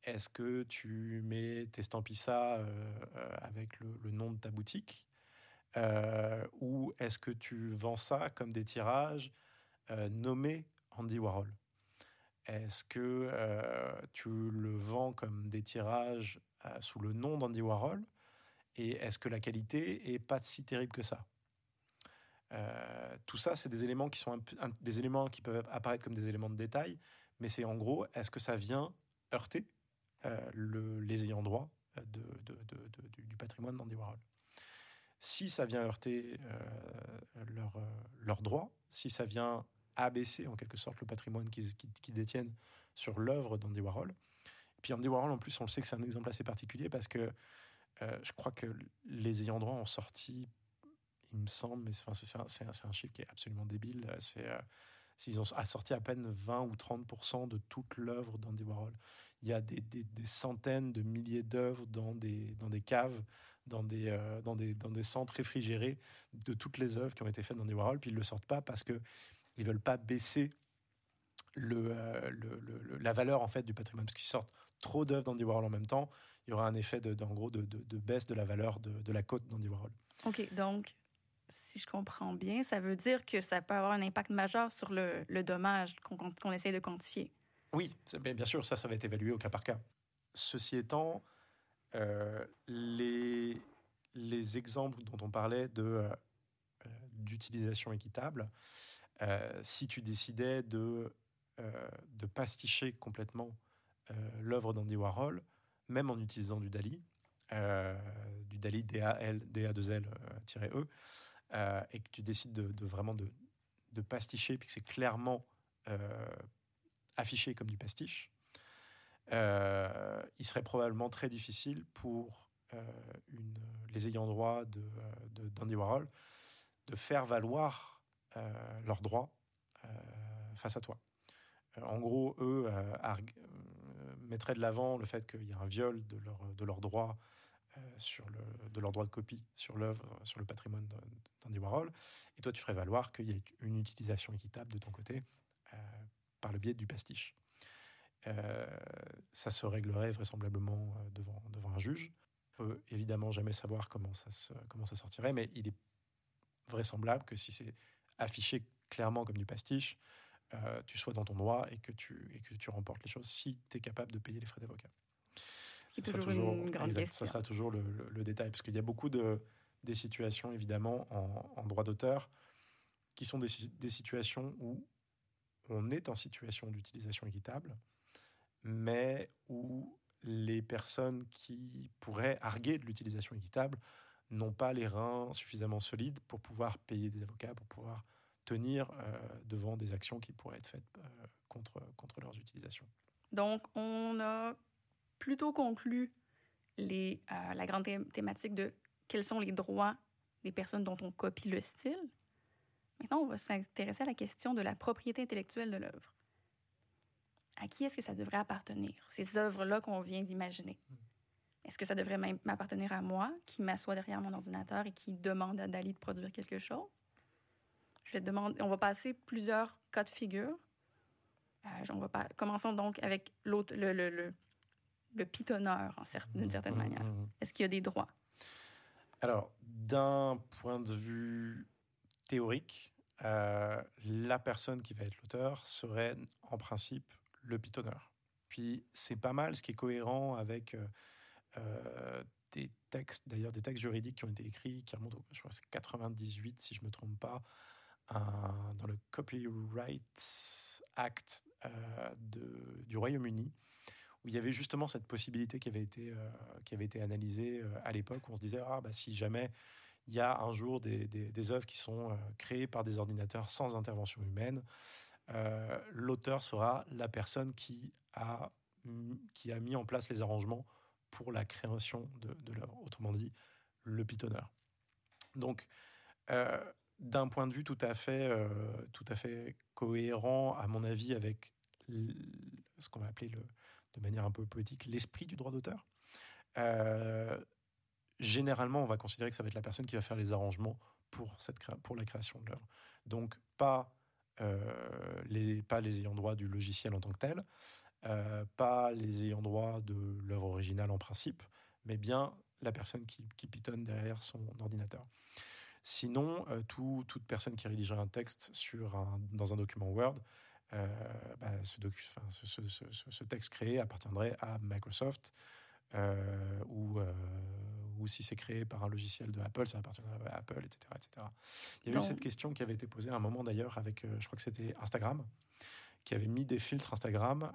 Est-ce que tu mets, t'estampilles ça euh, euh, avec le, nom de ta boutique? Euh, Ou est-ce que tu vends ça comme des tirages nommés Andy Warhol? Est-ce que tu le vends comme des tirages sous le nom d'Andy Warhol? Et est-ce que la qualité est pas si terrible que ça? Tout ça, c'est des éléments qui sont des éléments qui peuvent apparaître comme des éléments de détail, mais c'est en gros, est-ce que ça vient heurter euh, le, les ayants droit euh, de, du patrimoine d'Andy Warhol? Si ça vient heurter euh, leurs leur droits, si ça vient abaisser en quelque sorte le patrimoine qu'ils qui, détiennent sur l'œuvre d'Andy Warhol. Puis Andy Warhol, en plus, on le sait que c'est un exemple assez particulier parce que je crois que les ayants droit ont sorti, il me semble, mais c'est un, chiffre qui est absolument débile. C'est ils ont sorti à peine 20 ou 30 de toute l'œuvre d'Andy Warhol. Il y a des, centaines de milliers d'œuvres dans des caves, dans des, euh, dans, des, dans des centres réfrigérés de toutes les œuvres qui ont été faites d'Andy Warhol, puis ils ne le sortent pas parce qu'ils ne veulent pas baisser euh, le, la valeur en fait du patrimoine. Parce qu'ils sortent trop d'œuvres d'Andy Warhol en même temps, il y aura un effet de, gros de, de, baisse de la valeur de, la cote d'Andy Warhol. OK, donc si je comprends bien, ça veut dire que ça peut avoir un impact majeur sur le, dommage qu'on essaie de quantifier. Oui, bien sûr, ça, ça va être évalué au cas par cas. Ceci étant, les, les exemples dont on parlait de euh, d'utilisation équitable, euh, si tu décidais de, de pasticher complètement l'œuvre d'Andy Warhol, même en utilisant du DALI, du DALI DAL, DA2L-E, euh, et que tu décides de, vraiment de, de, pasticher, puis que c'est clairement euh, affiché comme du pastiche, euh, il serait probablement très difficile pour une, les ayants droit de, d'Andy Warhol de faire valoir leurs droits face à toi. En gros, eux mettraient de l'avant le fait qu'il y a un viol de, leur, de leurs droits euh, sur de leur droit de copie sur l'œuvre, sur le patrimoine d'Andy Warhol. Et toi, tu ferais valoir qu'il y ait une utilisation équitable de ton côté euh, par le biais du pastiche. Euh, ça se réglerait vraisemblablement devant, devant un juge. On peut évidemment jamais savoir comment ça, se, comment ça sortirait, mais il est vraisemblable que si c'est affiché clairement comme du pastiche, tu sois dans ton droit et que tu, et que tu remportes les choses si tu es capable de payer les frais d'avocat. Toujours, une grande question. Ça sera toujours le, détail, parce qu'il y a beaucoup de des situations, évidemment, en, droit d'auteur, qui sont des, des, situations où on est en situation d'utilisation équitable, mais où les personnes qui pourraient arguer de l'utilisation équitable n'ont pas les reins suffisamment solides pour pouvoir payer des avocats, pour pouvoir tenir euh, devant des actions qui pourraient être faites euh, contre, contre leurs utilisations. Donc, on a plutôt conclu euh, la grande thématique de quels sont les droits des personnes dont on copie le style. Maintenant, on va s'intéresser à la question de la propriété intellectuelle de l'œuvre. À qui est-ce que ça devrait appartenir, ces œuvres-là qu'on vient d'imaginer? Est-ce que ça devrait m'appartenir à moi, qui m'assoit derrière mon ordinateur et qui demande à Dali de produire quelque chose? Je vais demander, on va passer plusieurs cas de figure. Euh, on va pas, commençons donc avec l'autre, le, le, le pitonneur, d'une certaine mmh, manière? Est-ce qu'il y a des droits? Alors, d'un point de vue théorique, euh, la personne qui va être l'auteur serait en principe le pitonneur. Puis c'est pas mal, ce qui est cohérent avec euh, euh, des textes, d'ailleurs des textes juridiques qui ont été écrits, qui remontent, je crois c'est 98 si je me trompe pas, dans le Copyright Act de, du Royaume-Uni, où il y avait justement cette possibilité qui avait été, euh, qui avait été analysée euh, à l'époque, où on se disait, ah, bah, si jamais il y a un jour des, des, œuvres qui sont euh, créées par des ordinateurs sans intervention humaine, l'auteur sera la personne qui a qui a mis en place les arrangements pour la création de, de l'œuvre. Autrement dit, le pitonneur. Donc, euh, d'un point de vue tout à fait, euh, tout à fait cohérent, à mon avis, avec ce qu'on va appeler le, de manière un peu poétique l'esprit du droit d'auteur. Euh, généralement, on va considérer que ça va être la personne qui va faire les arrangements pour, cette pour la création de l'œuvre. Donc, pas, les, pas les ayants droit du logiciel en tant que tel, pas les ayants droit de l'œuvre originale en principe, mais bien la personne qui, qui pitonne derrière son ordinateur. Sinon, euh, toute personne qui rédigerait un texte dans un document Word, euh, bah, ce, texte créé appartiendrait à Microsoft, euh, ou, ou si c'est créé par un logiciel de Apple, ça appartiendrait à Apple, etc. etc. Il y a eu cette question qui avait été posée à un moment d'ailleurs avec, je crois que c'était Instagram, qui avait mis des filtres Instagram,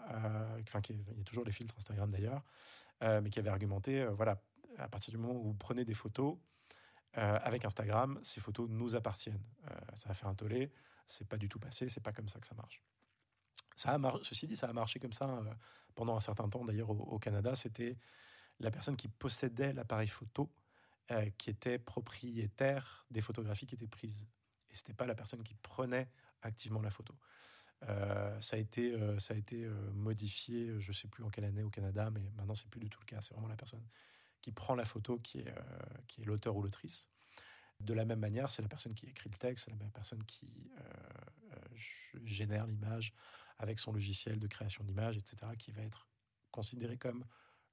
enfin, il y a toujours des filtres Instagram d'ailleurs, mais qui avait argumenté, voilà, à partir du moment où vous prenez des photos euh, avec Instagram, ces photos nous appartiennent. Euh, ça a fait un tollé, c'est pas du tout passé, c'est pas comme ça que ça marche. Ça a Ceci dit, ça a marché comme ça euh, pendant un certain temps. D'ailleurs, au, Canada, c'était la personne qui possédait l'appareil photo qui était propriétaire des photographies qui étaient prises. Et c'était pas la personne qui prenait activement la photo. ça a été, ça a été modifié, je sais plus en quelle année au Canada, mais maintenant c'est plus du tout le cas. C'est vraiment la personne qui prend la photo, qui est, euh, est l'auteur ou l'autrice. De la même manière, c'est la personne qui écrit le texte, c'est la même personne qui euh, euh, génère l'image avec son logiciel de création d'image, etc., qui va être considéré comme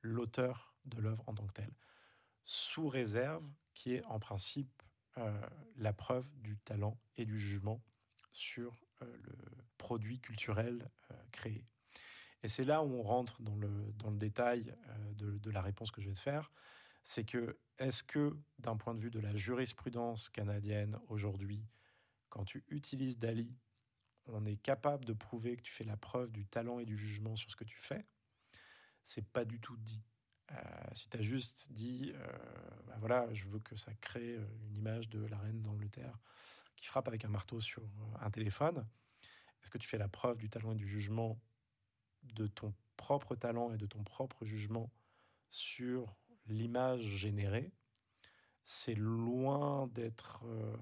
l'auteur de l'œuvre en tant que telle, sous réserve qui est en principe la preuve du talent et du jugement sur le produit culturel créé. Et c'est là où on rentre dans le, dans le détail euh, de, de, la réponse que je vais te faire. C'est que, est-ce que, d'un point de vue de la jurisprudence canadienne aujourd'hui, quand tu utilises Dali, on est capable de prouver que tu fais la preuve du talent et du jugement sur ce que tu fais? C'est pas du tout dit. Euh, si tu as juste dit, euh, bah voilà, je veux que ça crée une image de la reine d'Angleterre qui frappe avec un marteau sur un téléphone, est-ce que tu fais la preuve du talent et du jugement de ton propre talent et de ton propre jugement sur l'image générée, c'est loin d'être, euh,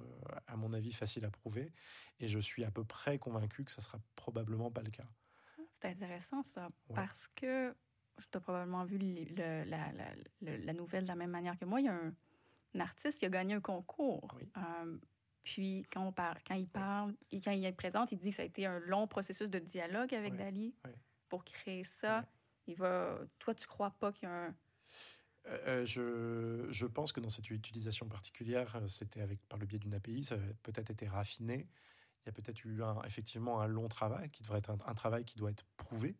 à mon avis, facile à prouver. Et je suis à peu près convaincu que ça sera probablement pas le cas. C'est intéressant ça, parce que tu as probablement vu la, la, nouvelle de la même manière que moi. Il y a un, artiste qui a gagné un concours. Euh, puis quand, on parle, quand il parle, et quand il est présente, il dit que ça a été un long processus de dialogue avec Dali pour créer ça. Il va. Toi, tu crois pas qu'il y a un. Euh, euh, je, je, pense que dans cette utilisation particulière, c'était avec par le biais d'une API, ça a peut-être été raffiné. Il y a peut-être eu un, effectivement un long travail qui devrait être un, travail qui doit être prouvé,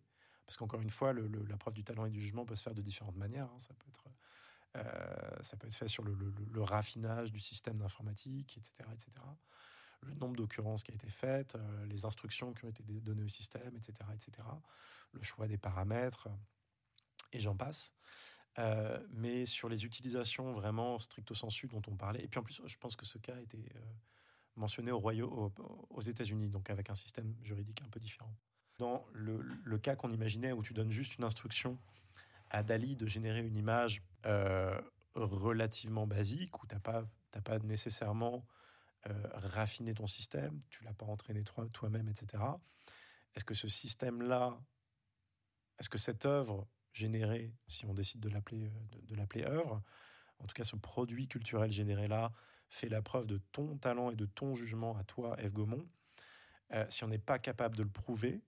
parce qu'encore une fois, la preuve du talent et du jugement peut se faire de différentes manières. Hein. Ça peut être ça peut être fait sur le, raffinage du système d'informatique, etc., etc le nombre d'occurrences qui a été faites, euh, les instructions qui ont été données au système, etc., etc., le choix des paramètres, et j'en passe. Euh, mais sur les utilisations vraiment stricto sensu dont on parlait, et puis en plus, je pense que ce cas a été euh, mentionné au Royaume, aux États-Unis, donc avec un système juridique un peu différent. Dans le, cas qu'on imaginait où tu donnes juste une instruction à Dali de générer une image relativement basique, où tu n'as pas, pas nécessairement euh, raffiner ton système, tu l'as pas entraîné toi-même, etc. Est-ce que ce système-là, est-ce que cette œuvre générée, si on décide de l'appeler euh, de, l'appeler œuvre, en tout cas ce produit culturel généré là, fait la preuve de ton talent et de ton jugement à toi, Eve Gaumont. Euh, si on n'est pas capable de le prouver,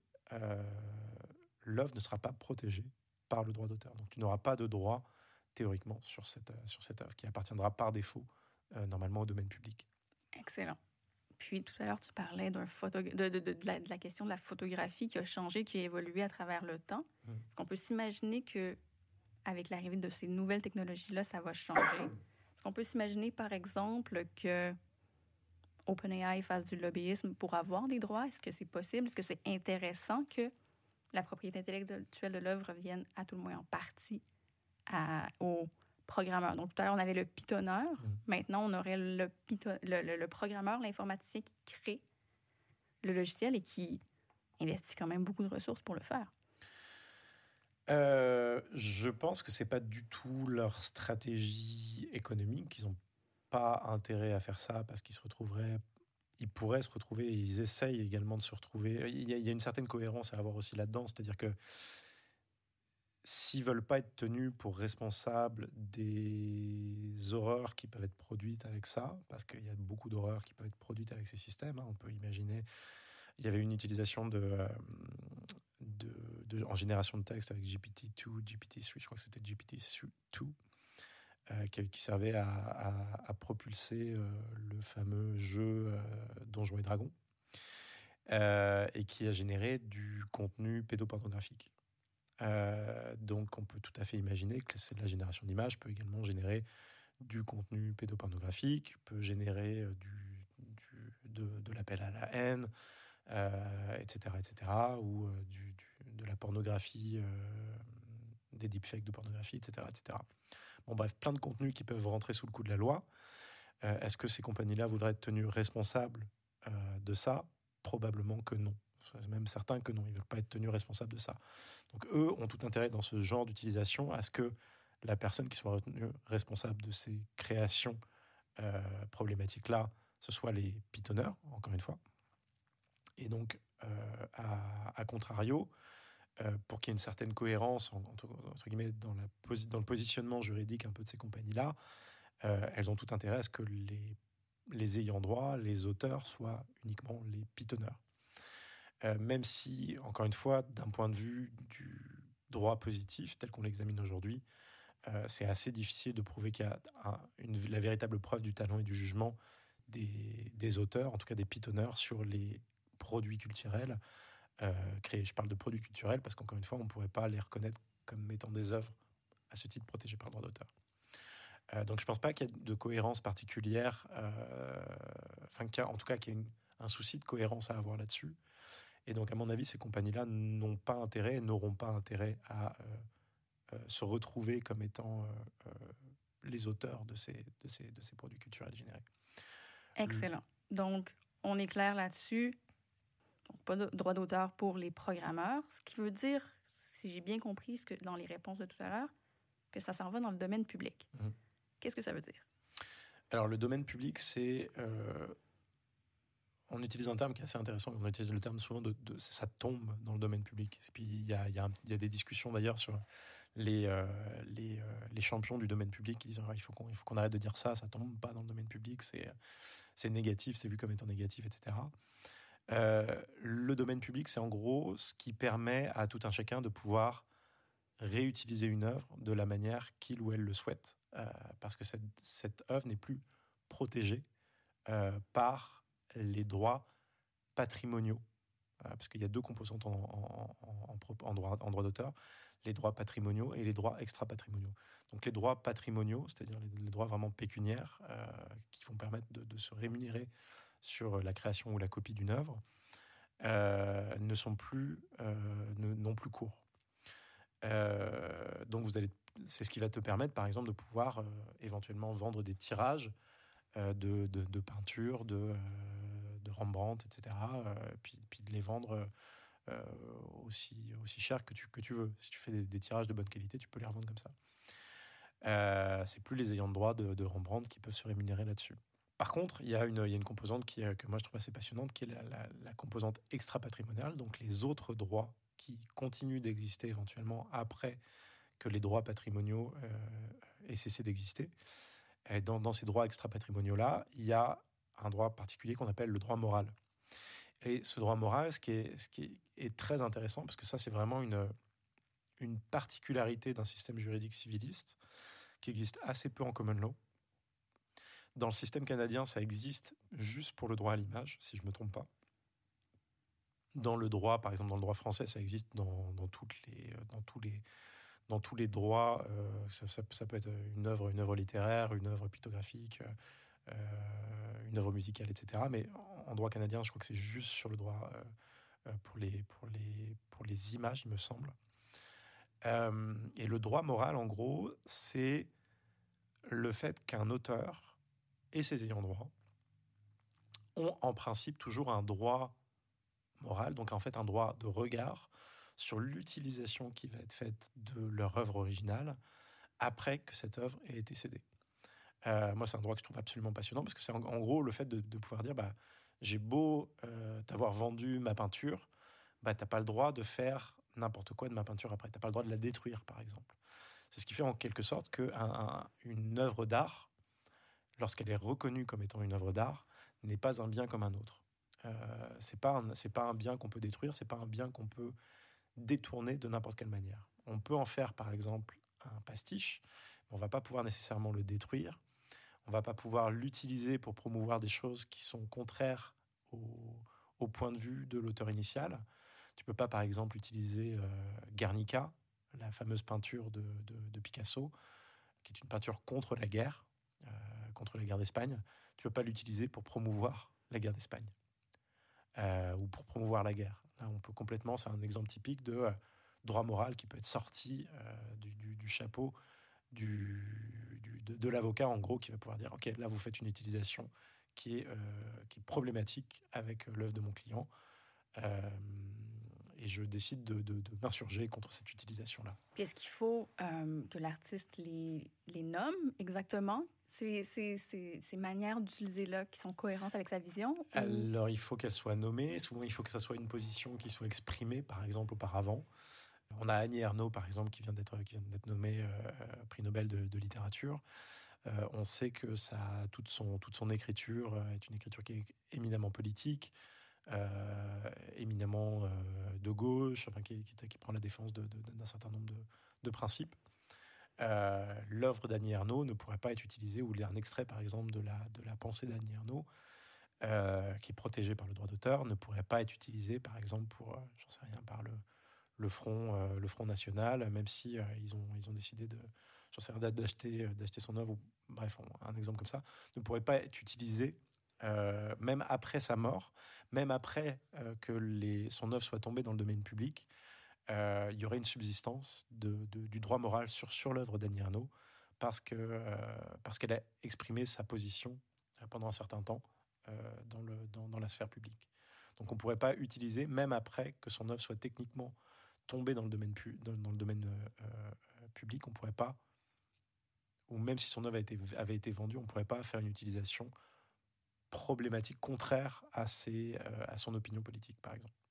l'œuvre ne sera pas protégée par le droit d'auteur. Donc tu n'auras pas de droit théoriquement sur cette, sur cette œuvre qui appartiendra par défaut normalement au domaine public. Excellent. Puis tout à l'heure, tu parlais photo... de, de, de, la, question de la photographie qui a changé, qui a évolué à travers le temps. Mmh. Est-ce qu'on peut s'imaginer que avec l'arrivée de ces nouvelles technologies-là, ça va changer? Est-ce qu'on peut s'imaginer, par exemple, que OpenAI fasse du lobbyisme pour avoir des droits? Est-ce que c'est possible? Est-ce que c'est intéressant que la propriété intellectuelle de l'œuvre vienne à tout le moins en partie à, aux programmeur? Donc, tout à l'heure, on avait le pitonneur. Mm. Maintenant, on aurait le, le, programmeur, l'informaticien qui crée le logiciel et qui investit quand même beaucoup de ressources pour le faire. Je pense que c'est pas du tout leur stratégie économique. Ils n'ont pas intérêt à faire ça parce qu'ils se retrouveraient ils pourraient se retrouver, ils essayent également de se retrouver. Il y a, une certaine cohérence à avoir aussi là-dedans, c'est-à-dire que s'ils veulent pas être tenus pour responsables des horreurs qui peuvent être produites avec ça, parce qu'il y a beaucoup d'horreurs qui peuvent être produites avec ces systèmes, hein, on peut imaginer. Il y avait une utilisation de, euh, de, en génération de texte avec GPT-2, GPT-3, je crois que c'était GPT-2, euh, qui, servait à, propulser euh, le fameux jeu Donjons et Dragons, et qui a généré du contenu pédopornographique. Euh, donc on peut tout à fait imaginer que la génération d'images peut également générer du contenu pédopornographique, peut générer euh, de, l'appel à la haine, etc., euh, etc., ou de la pornographie, des deepfakes de pornographie, etc., etc. Bon bref, plein de contenus qui peuvent rentrer sous le coup de la loi. Est-ce que ces compagnies-là voudraient être tenues responsables de ça? Probablement que non. C'est même certain que non, ils ne veulent pas être tenus responsables de ça. Donc eux ont tout intérêt dans ce genre d'utilisation à ce que la personne qui soit retenue responsable de ces créations euh, problématiques-là, ce soit les pitonneurs, encore une fois. Et donc, euh, à, contrario, euh, pour qu'il y ait une certaine cohérence entre, guillemets, dans, le positionnement juridique un peu de ces compagnies-là, elles ont tout intérêt à ce que les, ayants droit, les auteurs, soient uniquement les pitonneurs. Euh, même si, encore une fois, d'un point de vue du droit positif, tel qu'on l'examine aujourd'hui, euh, c'est assez difficile de prouver qu'il y a la véritable preuve du talent et du jugement des, auteurs, en tout cas des pitonneurs, sur les produits culturels euh, créés. Je parle de produits culturels parce qu'encore une fois, on ne pourrait pas les reconnaître comme étant des œuvres à ce titre protégées par le droit d'auteur. donc je ne pense pas qu'il y ait de cohérence particulière, enfin en tout cas qu'il y ait un souci de cohérence à avoir là-dessus. Et donc, à mon avis, ces compagnies-là n'ont pas intérêt, n'auront pas intérêt à euh, euh, se retrouver comme étant euh, les auteurs de ces, de, ces, de ces produits culturels générés. Excellent. Donc, on est clair là-dessus. Pas de droit d'auteur pour les programmeurs, ce qui veut dire, si j'ai bien compris ce que, dans les réponses de tout à l'heure, que ça s'en va dans le domaine public. Mhm. Qu'est-ce que ça veut dire? Alors, le domaine public, c'est on utilise un terme qui est assez intéressant. On utilise le terme souvent de, ça tombe dans le domaine public. Et puis il y a, des discussions d'ailleurs sur les, euh, les, euh, les, champions du domaine public qui disent il faut qu'on qu'on arrête de dire ça, ça tombe pas dans le domaine public, c'est négatif, c'est vu comme étant négatif, etc. Euh, le domaine public, c'est en gros ce qui permet à tout un chacun de pouvoir réutiliser une œuvre de la manière qu'il ou elle le souhaite, parce que cette, œuvre n'est plus protégée par les droits patrimoniaux, euh, parce qu'il y a deux composantes en, droit, d'auteur, les droits patrimoniaux et les droits extra-patrimoniaux. Donc les droits patrimoniaux, c'est-à-dire les, droits vraiment pécuniaires, euh, qui vont permettre de, se rémunérer sur la création ou la copie d'une œuvre, euh, ne sont plus, non plus courts. donc vous allez, c'est ce qui va te permettre, par exemple, de pouvoir éventuellement vendre des tirages de, de, de peintures, de, Rembrandt, etc. Euh, puis, de les vendre euh, aussi, aussi cher que tu, que tu veux. Si tu fais des, tirages de bonne qualité, tu peux les revendre comme ça. Euh, c'est plus les ayants de droit de, Rembrandt qui peuvent se rémunérer là-dessus. Par contre, il y, a une, composante qui, que moi je trouve assez passionnante, qui est la, composante extra-patrimoniale, donc les autres droits qui continuent d'exister éventuellement après que les droits patrimoniaux aient cessé d'exister. Dans, dans, ces droits extra-patrimoniaux-là, il y a un droit particulier qu'on appelle le droit moral. Et ce droit moral, ce qui est, très intéressant, parce que ça, c'est vraiment une particularité d'un système juridique civiliste qui existe assez peu en common law. Dans le système canadien, ça existe juste pour le droit à l'image, si je ne me trompe pas. Dans le droit, par exemple, dans le droit français, ça existe dans, dans toutes les, dans tous les, dans tous les droits. Euh, ça, peut être une œuvre, une œuvre littéraire, une œuvre pictographique, euh, une œuvre musicale, etc. Mais en droit canadien, je crois que c'est juste sur le droit euh, pour, les, pour, les, pour les images, il me semble. et le droit moral, en gros, c'est le fait qu'un auteur et ses ayants droit ont en principe toujours un droit moral, donc en fait un droit de regard sur l'utilisation qui va être faite de leur œuvre originale après que cette œuvre ait été cédée. Euh, moi, c'est un droit que je trouve absolument passionnant parce que c'est en, gros le fait de, pouvoir dire bah, j'ai beau euh, t'avoir vendu ma peinture, bah, tu n'as pas le droit de faire n'importe quoi de ma peinture après. Tu n'as pas le droit de la détruire, par exemple. C'est ce qui fait en quelque sorte qu'une un, œuvre d'art, lorsqu'elle est reconnue comme étant une œuvre d'art, n'est pas un bien comme un autre. Euh, c'est pas c'est pas un bien qu'on peut détruire, c'est pas un bien qu'on peut détourner de n'importe quelle manière. On peut en faire par exemple un pastiche, mais on va pas pouvoir nécessairement le détruire. On va pas pouvoir l'utiliser pour promouvoir des choses qui sont contraires au, point de vue de l'auteur initial. Tu peux pas par exemple utiliser euh, Guernica, la fameuse peinture de, Picasso, qui est une peinture contre la guerre, euh, contre la guerre d'Espagne. Tu peux pas l'utiliser pour promouvoir la guerre d'Espagne. Euh, ou pour promouvoir la guerre. Là, on peut complètement, c'est un exemple typique de euh, droit moral qui peut être sorti euh, du, chapeau du, de, l'avocat, en gros, qui va pouvoir dire, OK, là, vous faites une utilisation qui est, problématique avec l'œuvre de mon client. et je décide de, m'insurger contre cette utilisation-là. Est-ce qu'il faut que l'artiste les nomme exactement? Ces, manières d'utiliser-là qui sont cohérentes avec sa vision? Alors, il faut qu'elle soit nommée. Souvent, il faut que ça soit une position qui soit exprimée, par exemple, auparavant. On a Annie Ernaux, par exemple, qui vient d'être nommée euh, prix Nobel de, littérature. Euh, on sait que ça, toute, son, écriture euh, est une écriture qui est éminemment politique, éminemment de gauche, enfin, qui, prend la défense d'un certain nombre de principes. Euh, l'œuvre d'Annie Ernaux ne pourrait pas être utilisée, ou un extrait par exemple de la, de la pensée d'Annie Ernaux, euh, qui est protégée par le droit d'auteur, ne pourrait pas être utilisé par exemple pour, euh, j'en sais rien, par le, le, front, le Front National, même si ils, ont, ils ont décidé de, j'en sais rien, d'acheter, d'acheter son œuvre, bref, un exemple comme ça, ne pourrait pas être utilisé même après sa mort, même après que les, son œuvre soit tombée dans le domaine public, euh, il y aurait une subsistance du droit moral sur, l'œuvre d'Annie Arnaud euh, parce qu'elle a exprimé sa position euh, pendant un certain temps dans, la sphère publique. Donc on ne pourrait pas utiliser, même après que son œuvre soit techniquement tombée dans le domaine, public, on ne pourrait pas, ou même si son œuvre avait été vendue, on ne pourrait pas faire une utilisation problématique contraire à son opinion politique, par exemple.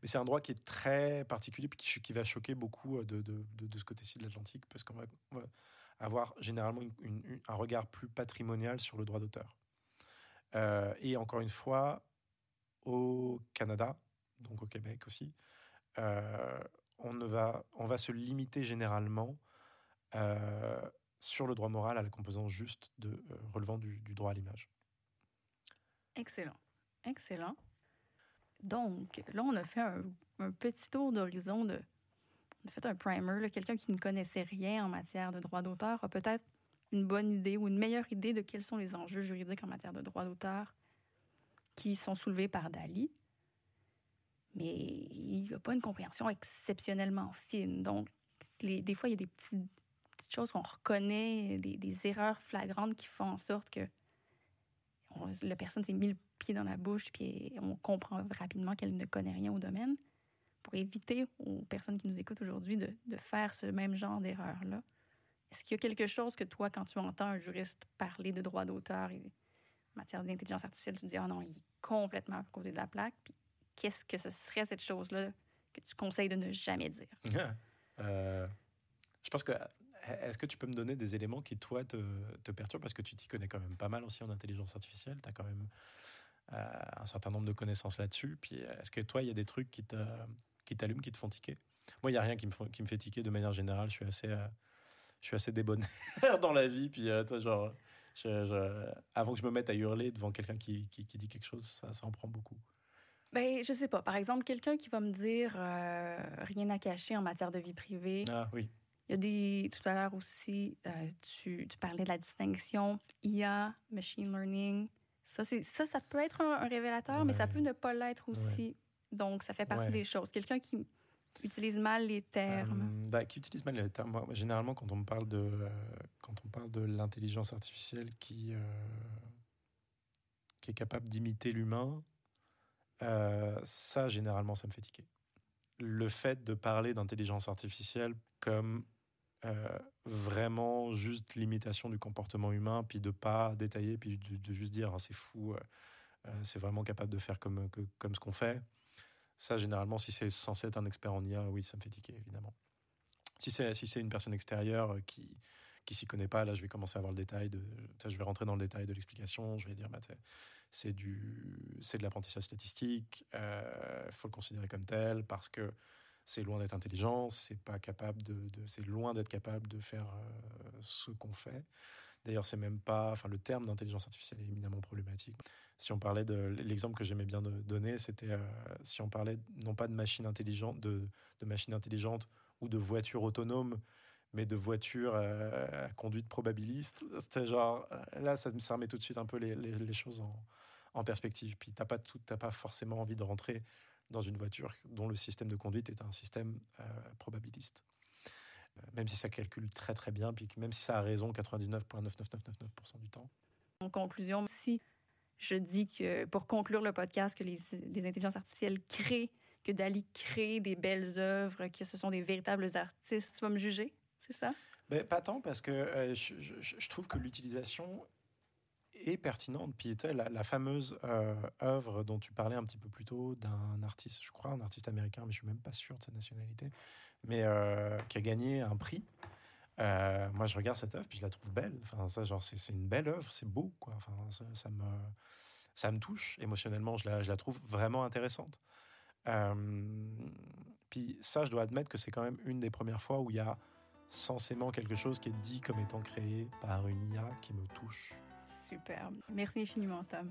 Mais c'est un droit qui est très particulier qui, qui va choquer beaucoup euh, de, de, de, ce côté-ci de l'Atlantique parce qu'on va, avoir généralement un regard plus patrimonial sur le droit d'auteur. Euh, et encore une fois, au Canada, donc au Québec aussi, euh, on, ne va, on va se limiter généralement sur le droit moral à la composante juste de relevant du, du droit à l'image. Excellent. Excellent. Donc, là, on a fait un, petit tour d'horizon de. On a fait un primer. Quelqu'un qui ne connaissait rien en matière de droit d'auteur a peut-être une bonne idée ou une meilleure idée de quels sont les enjeux juridiques en matière de droit d'auteur qui sont soulevés par Dali. Mais il n'y a pas une compréhension exceptionnellement fine. Donc, des fois, il y a des petites, choses qu'on reconnaît, des, erreurs flagrantes qui font en sorte que la personne s'est mis le pied dans la bouche, puis on comprend rapidement qu'elle ne connaît rien au domaine, pour éviter aux personnes qui nous écoutent aujourd'hui de, faire ce même genre d'erreur-là. Est-ce qu'il y a quelque chose que toi, quand tu entends un juriste parler de droit d'auteur et en matière d'intelligence artificielle, tu te dis, oh non, il est complètement à côté de la plaque, puis qu'est-ce que ce serait cette chose-là que tu conseilles de ne jamais dire? euh, je pense que est-ce que tu peux me donner des éléments qui, toi, te, te perturbent? Parce que tu t'y connais quand même pas mal aussi en intelligence artificielle. Tu as quand même un certain nombre de connaissances là-dessus. Puis, est-ce que toi, il y a des trucs qui t'allument, qui te font tiquer? Moi, il n'y a rien qui me, qui me fait tiquer de manière générale. Je suis assez, euh, je suis assez débonnaire dans la vie. Puis, euh, genre, avant que je me mette à hurler devant quelqu'un qui, qui, dit quelque chose, ça, ça en prend beaucoup. Ben, je sais pas. Par exemple, quelqu'un qui va me dire rien à cacher en matière de vie privée. Ah oui. Il y a des. Tout à l'heure aussi, tu, tu, parlais de la distinction IA, machine learning. Ça, ça, ça peut être un, révélateur, mais ça peut ne pas l'être aussi. Donc, ça fait partie des choses. Quelqu'un qui utilise mal les termes. Euh, bah, qui utilise mal les termes. généralement, quand on me parle de, euh, quand on parle de l'intelligence artificielle qui, euh, qui est capable d'imiter l'humain, ça, généralement, ça me fait tiquer. le fait de parler d'intelligence artificielle comme euh, vraiment juste l'imitation du comportement humain, puis de pas détailler, puis de, juste dire ah, c'est fou, c'est vraiment capable de faire comme, comme ce qu'on fait. Ça, généralement, si c'est censé être un expert en IA, oui, ça me fait tiquer, évidemment. Si c'est si une personne extérieure qui qui s'y connaît pas, là, je vais commencer à avoir le détail de, je vais rentrer dans le détail de l'explication, je vais dire, bah, c'est du, c'est de l'apprentissage statistique, il euh, faut le considérer comme tel parce que c'est loin d'être intelligent, c'est pas capable de, c'est loin d'être capable de faire euh, ce qu'on fait. D'ailleurs, c'est même pas, enfin, le terme d'intelligence artificielle est éminemment problématique. Si on parlait de l'exemple que j'aimais bien donner, c'était euh, si on parlait non pas de machine intelligente, de, de machine intelligente ou de voiture autonome, mais de voitures euh, à conduite probabiliste. C'était genre, là, ça, ça remet tout de suite un peu les, choses en, en, perspective. Puis t'as pas tout, pas forcément envie de rentrer dans une voiture dont le système de conduite est un système euh, probabiliste. Même si ça calcule très très bien, puis même si ça a raison 99,99999% du temps. En conclusion, si je dis que pour conclure le podcast, que les, les intelligences artificielles créent, que Dali crée des belles œuvres, que ce sont des véritables artistes, tu vas me juger? c'est ça? Ben, Pas tant, parce que euh, je, trouve que l'utilisation est pertinente. Puis la, la fameuse euh, œuvre dont tu parlais un petit peu plus tôt, d'un artiste, je crois, un artiste américain, mais je suis même pas sûr de sa nationalité, mais euh, qui a gagné un prix. moi, je regarde cette œuvre, puis je la trouve belle. Enfin, ça, genre, c'est une belle œuvre, c'est beau, quoi. Enfin, ça, me, ça me touche émotionnellement. Je la, je la trouve vraiment intéressante. puis ça, je dois admettre que c'est quand même une des premières fois où il y a censément quelque chose qui est dit comme étant créé par une IA qui me touche. Super. Merci infiniment, Tom.